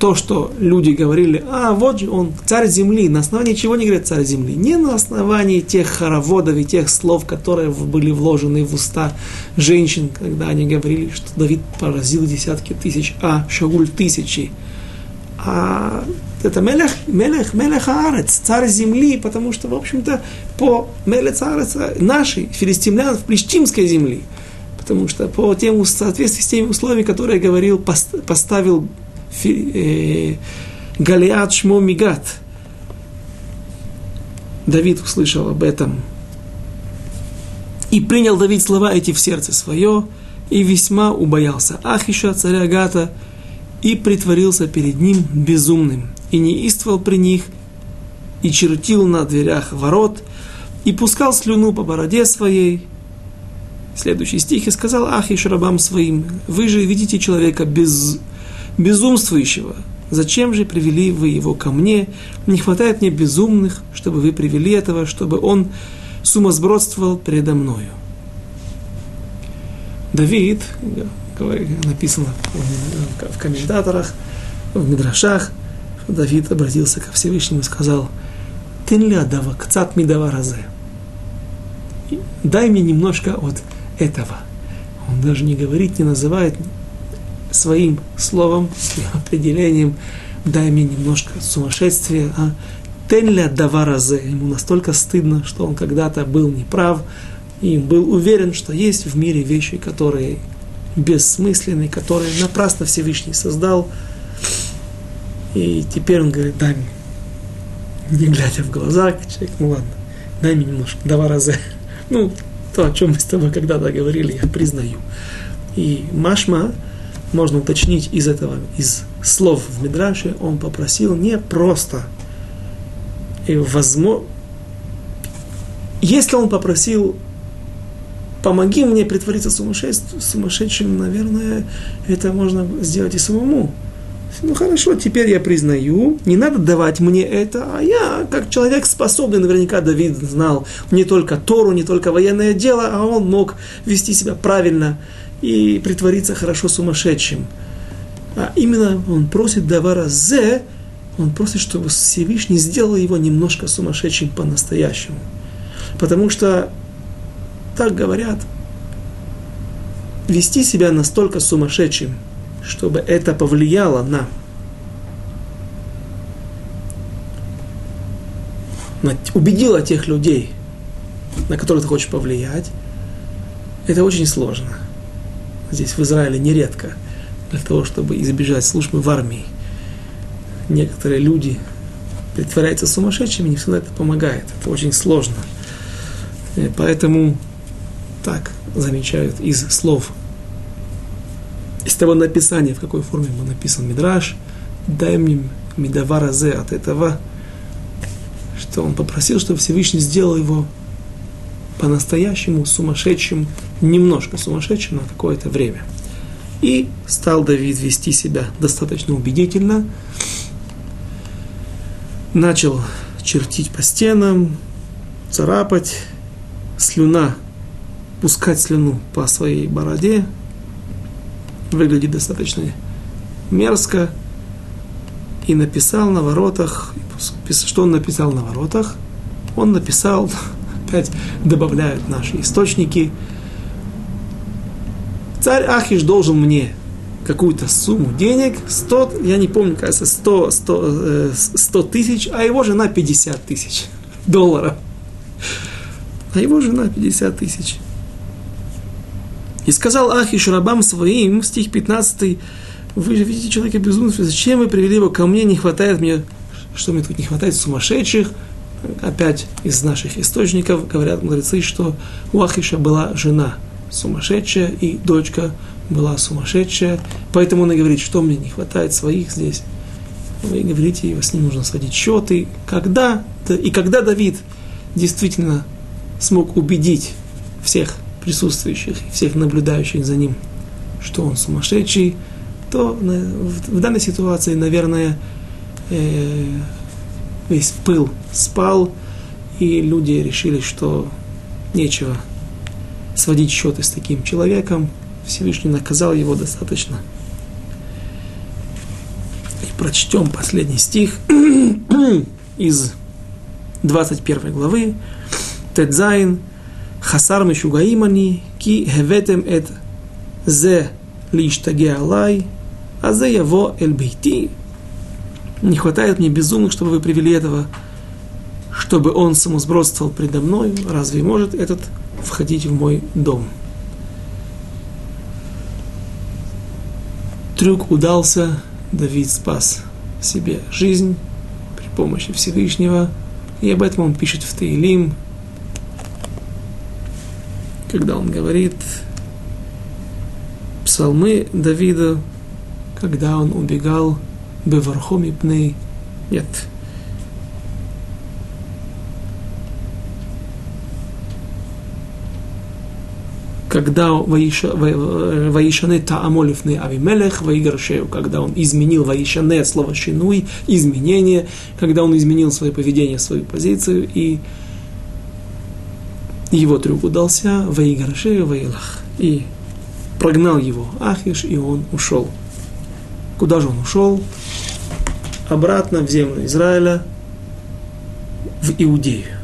То, что люди говорили, а вот же он, царь земли, на основании чего не говорят царь земли? Не на основании тех хороводов и тех слов, которые были вложены в уста женщин, когда они говорили, что Давид поразил десятки тысяч, а Шауль тысячи. А это Мелех, Мелех, Мелех Аарец, царь земли, потому что, в общем-то, по Мелех Аарец нашей, филистимлян, в Плештимской земли – потому что по тем, в соответствии с теми условиями, которые говорил, поставил э, Галиат Шмо Мигат. Давид услышал об этом. И принял Давид слова эти в сердце свое, и весьма убоялся Ахиша, царя Гата, и притворился перед ним безумным, и неиствовал при них, и чертил на дверях ворот, и пускал слюну по бороде своей, следующий стих, и сказал Ахиш рабам своим, вы же видите человека без, безумствующего, зачем же привели вы его ко мне? Не хватает мне безумных, чтобы вы привели этого, чтобы он сумасбродствовал передо мною. Давид, написано в комментаторах, в Мидрашах, Давид обратился ко Всевышнему и сказал, «Тен ли адава, кцат мидава разе?» Дай мне немножко от этого. Он даже не говорит, не называет своим словом, своим определением, дай мне немножко сумасшествия, а Тенля Даваразе, ему настолько стыдно, что он когда-то был неправ, и был уверен, что есть в мире вещи, которые бессмысленны, которые напрасно Всевышний создал. И теперь он говорит, дай мне, не глядя в глаза, человек, ну ладно, дай мне немножко, даваразе. Ну, то, о чем мы с тобой когда-то говорили, я признаю. И Машма, можно уточнить из этого, из слов в Мидраше, он попросил не просто, и возможно, если он попросил помоги мне притвориться сумасшедшим, наверное, это можно сделать и самому. Ну хорошо, теперь я признаю, не надо давать мне это, а я, как человек способный, наверняка Давид знал не только Тору, не только военное дело, а он мог вести себя правильно и притвориться хорошо сумасшедшим. А именно он просит Давара Зе, он просит, чтобы Всевышний сделал его немножко сумасшедшим по-настоящему. Потому что, так говорят, вести себя настолько сумасшедшим – чтобы это повлияло на, на убедило тех людей, на которых ты хочешь повлиять, это очень сложно. Здесь в Израиле нередко для того, чтобы избежать службы в армии. Некоторые люди притворяются сумасшедшими, не всегда это помогает. Это очень сложно. И поэтому так замечают из слов из того написания, в какой форме был написан Мидраш, дай мне Мидавара Зе от этого, что он попросил, чтобы Всевышний сделал его по-настоящему сумасшедшим, немножко сумасшедшим на какое-то время. И стал Давид вести себя достаточно убедительно, начал чертить по стенам, царапать, слюна, пускать слюну по своей бороде, выглядит достаточно мерзко, и написал на воротах, что он написал на воротах? Он написал, опять добавляют наши источники, царь Ахиш должен мне какую-то сумму денег, 100, я не помню, кажется, 100, 100, 100 тысяч, а его жена 50 тысяч долларов. А его жена 50 тысяч. И сказал Ахиш рабам своим, стих 15, вы же видите человека безумства, зачем вы привели его ко мне, не хватает мне, что мне тут не хватает сумасшедших. Опять из наших источников говорят мудрецы, что у Ахиша была жена сумасшедшая, и дочка была сумасшедшая, поэтому он и говорит, что мне не хватает своих здесь. Вы говорите, с ним нужно сводить счеты. Когда, и когда Давид действительно смог убедить всех присутствующих, всех наблюдающих за ним, что он сумасшедший, то в данной ситуации, наверное, э, весь пыл спал, и люди решили, что нечего сводить счеты с таким человеком. Всевышний наказал его достаточно. И прочтем последний стих из 21 главы. Тедзайн Хасар Мишугаимани Ки Хеветем Эт Зе Лиштаге Алай а за его эльбейти. Не хватает мне безумных, чтобы вы привели этого, чтобы он самосбродствовал предо мной. Разве может этот входить в мой дом? Трюк удался, Давид спас себе жизнь при помощи Всевышнего, и об этом он пишет в Таилим, когда он говорит псалмы Давида, когда он убегал Бевархом и Пней. Нет. когда Ваишане Таамолифны Авимелех, Ваигаршею, когда он изменил Ваишане, слово Шинуй, изменение, когда он изменил свое поведение, свою позицию, и его трюк удался, Ваигаршею, Ваилах, и прогнал его Ахиш, и он ушел. Куда же он ушел? Обратно в землю Израиля, в Иудею.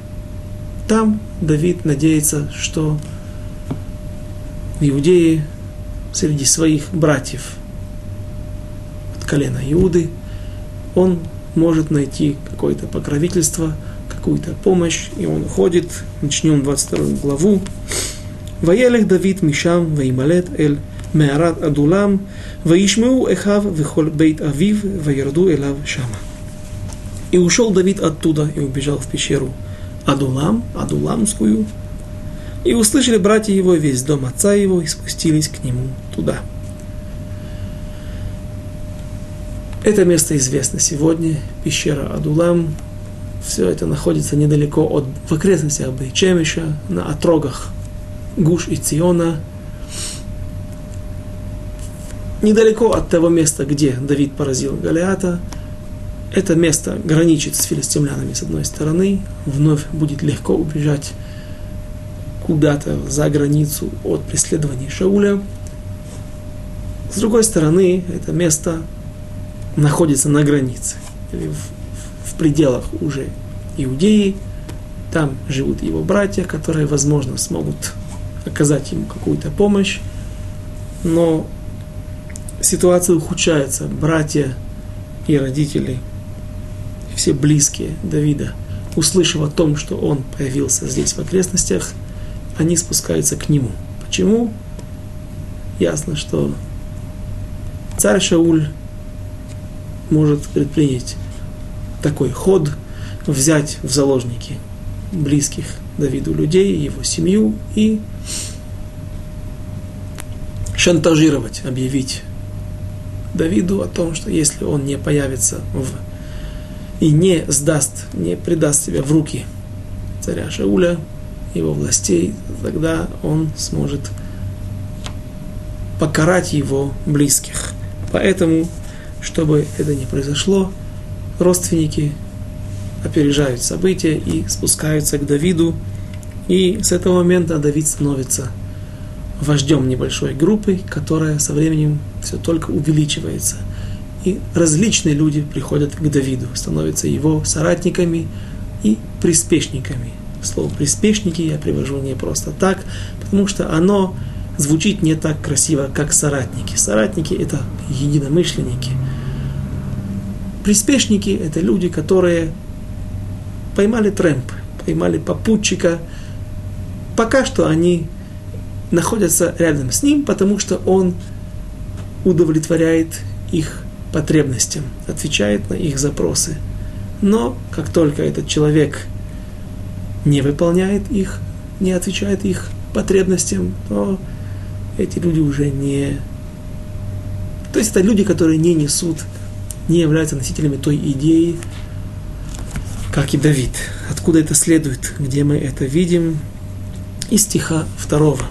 Там Давид надеется, что в Иудее среди своих братьев от колена Иуды он может найти какое-то покровительство, какую-то помощь, и он уходит. Начнем 22 главу. Ваелех Давид Мишам Ваималет Эль מערת אדולם, וישמעו אחיו וכל בית אביו, וירדו אליו שמה. И ушел Давид оттуда и убежал в пещеру Адулам, Адуламскую, и услышали братья его весь дом отца его и спустились к нему туда. Это место известно сегодня, пещера Адулам. Все это находится недалеко от, в окрестностях Бейчемиша, на отрогах Гуш и Циона – недалеко от того места, где Давид поразил Голиата. Это место граничит с филистимлянами с одной стороны, вновь будет легко убежать куда-то за границу от преследований Шауля. С другой стороны, это место находится на границе, или в, в пределах уже Иудеи. Там живут его братья, которые, возможно, смогут оказать ему какую-то помощь. Но ситуация ухудшается. Братья и родители, все близкие Давида, услышав о том, что он появился здесь в окрестностях, они спускаются к нему. Почему? Ясно, что царь Шауль может предпринять такой ход, взять в заложники близких Давиду людей, его семью и шантажировать, объявить Давиду о том, что если он не появится в и не сдаст, не предаст себя в руки царя Шауля, его властей, тогда он сможет покарать его близких. Поэтому, чтобы это не произошло, родственники опережают события и спускаются к Давиду. И с этого момента Давид становится вождем небольшой группы, которая со временем все только увеличивается. И различные люди приходят к Давиду, становятся его соратниками и приспешниками. Слово приспешники я привожу не просто так, потому что оно звучит не так красиво, как соратники. Соратники – это единомышленники. Приспешники – это люди, которые поймали трэмп, поймали попутчика. Пока что они находятся рядом с ним, потому что он удовлетворяет их потребностям, отвечает на их запросы. Но как только этот человек не выполняет их, не отвечает их потребностям, то эти люди уже не... То есть это люди, которые не несут, не являются носителями той идеи, как и Давид. Откуда это следует, где мы это видим? Из стиха второго.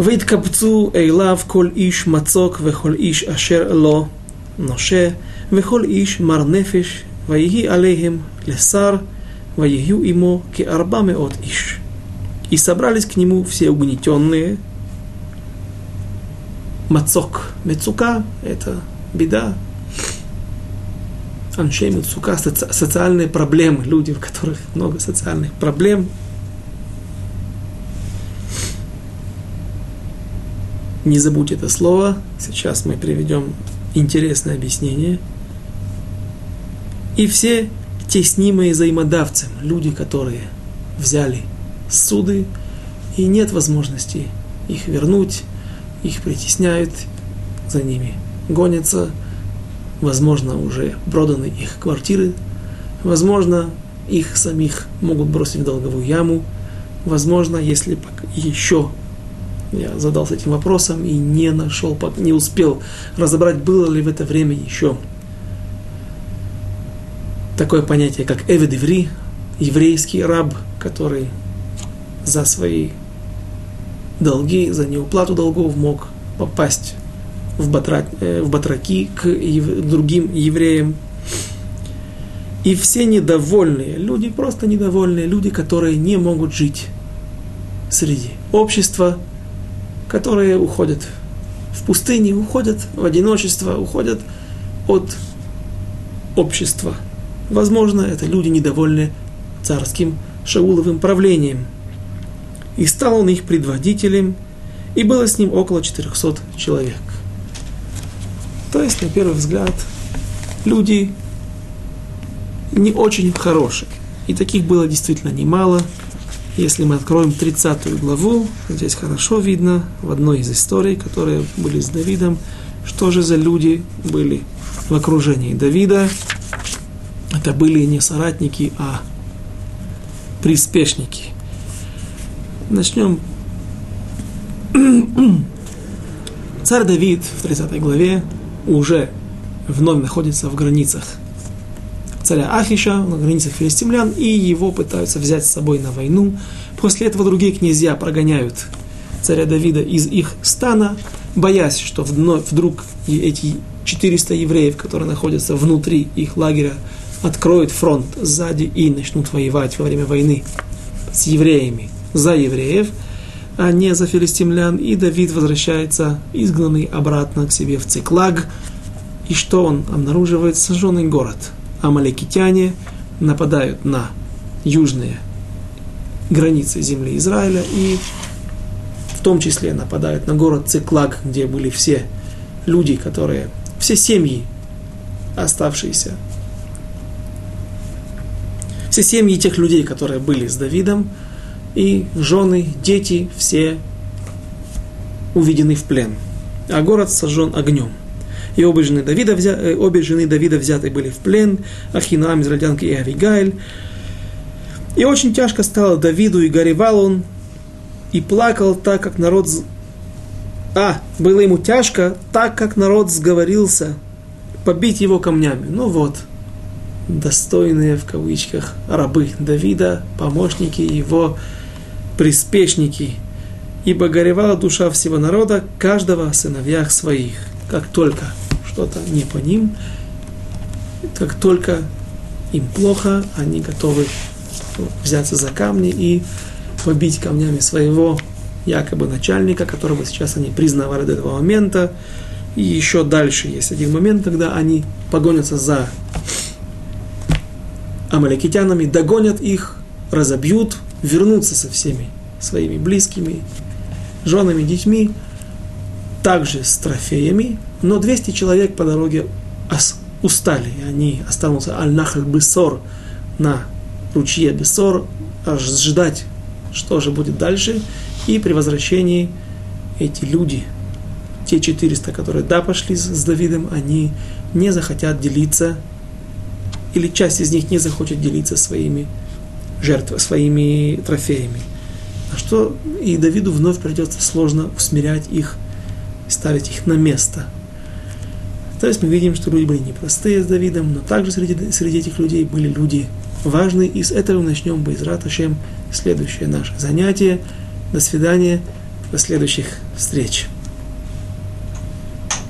והתקבצו אליו כל איש מצוק וכל איש אשר לו נושה וכל איש מר נפש ויהי עליהם לשר ויהיו עמו כארבע מאות איש. И собрались к нему все угнетенные. Мацок, мецука – это беда. Аншей мецука – социальные проблемы, люди, у которых много социальных проблем. Не забудь это слово. Сейчас мы приведем интересное объяснение. И все теснимые взаимодавцем, люди, которые взяли суды, и нет возможности их вернуть, их притесняют, за ними гонятся, возможно, уже проданы их квартиры, возможно, их самих могут бросить в долговую яму, возможно, если еще я задался этим вопросом и не нашел, не успел разобрать, было ли в это время еще такое понятие, как эведеври, еврейский раб, который за свои долги, за неуплату долгов мог попасть в, батра, э, в батраки к ев, другим евреям. И все недовольные люди, просто недовольные люди, которые не могут жить среди общества, которые уходят в пустыне, уходят в одиночество, уходят от общества. Возможно, это люди недовольны царским Шауловым правлением. И стал он их предводителем, и было с ним около 400 человек. То есть, на первый взгляд, люди не очень хорошие. И таких было действительно немало – если мы откроем 30 главу, здесь хорошо видно в одной из историй, которые были с Давидом, что же за люди были в окружении Давида. Это были не соратники, а приспешники. Начнем. Царь Давид в 30 главе уже вновь находится в границах царя Ахиша на границах филистимлян, и его пытаются взять с собой на войну. После этого другие князья прогоняют царя Давида из их стана, боясь, что вдруг эти 400 евреев, которые находятся внутри их лагеря, откроют фронт сзади и начнут воевать во время войны с евреями за евреев, а не за филистимлян. И Давид возвращается изгнанный обратно к себе в Циклаг. И что он обнаруживает? Сожженный город – амаликитяне нападают на южные границы земли Израиля и в том числе нападают на город Циклаг, где были все люди, которые, все семьи, оставшиеся, все семьи тех людей, которые были с Давидом, и жены, дети, все уведены в плен. А город сожжен огнем и обе жены Давида, взя... Э, обе жены Давида взяты были в плен, Ахинам, израильтянка и Авигайль. И очень тяжко стало Давиду, и горевал он, и плакал так, как народ... А, было ему тяжко, так, как народ сговорился побить его камнями. Ну вот, достойные, в кавычках, рабы Давида, помощники его, приспешники. Ибо горевала душа всего народа, каждого о сыновьях своих. Как только что-то не по ним. Как только им плохо, они готовы взяться за камни и побить камнями своего якобы начальника, которого сейчас они признавали до этого момента. И еще дальше есть один момент, когда они погонятся за амаликитянами, догонят их, разобьют, вернутся со всеми своими близкими, женами, детьми, также с трофеями, но 200 человек по дороге устали, и они останутся аль-нахаль бессор на ручье бессор, аж ждать, что же будет дальше, и при возвращении эти люди, те 400, которые да пошли с Давидом, они не захотят делиться, или часть из них не захочет делиться своими жертвами, своими трофеями. А что и Давиду вновь придется сложно усмирять их ставить их на место. То есть мы видим, что люди были непростые с Давидом, но также среди, среди этих людей были люди важные. И с этого начнем Байзрат Ашем следующее наше занятие. До свидания, до следующих встреч.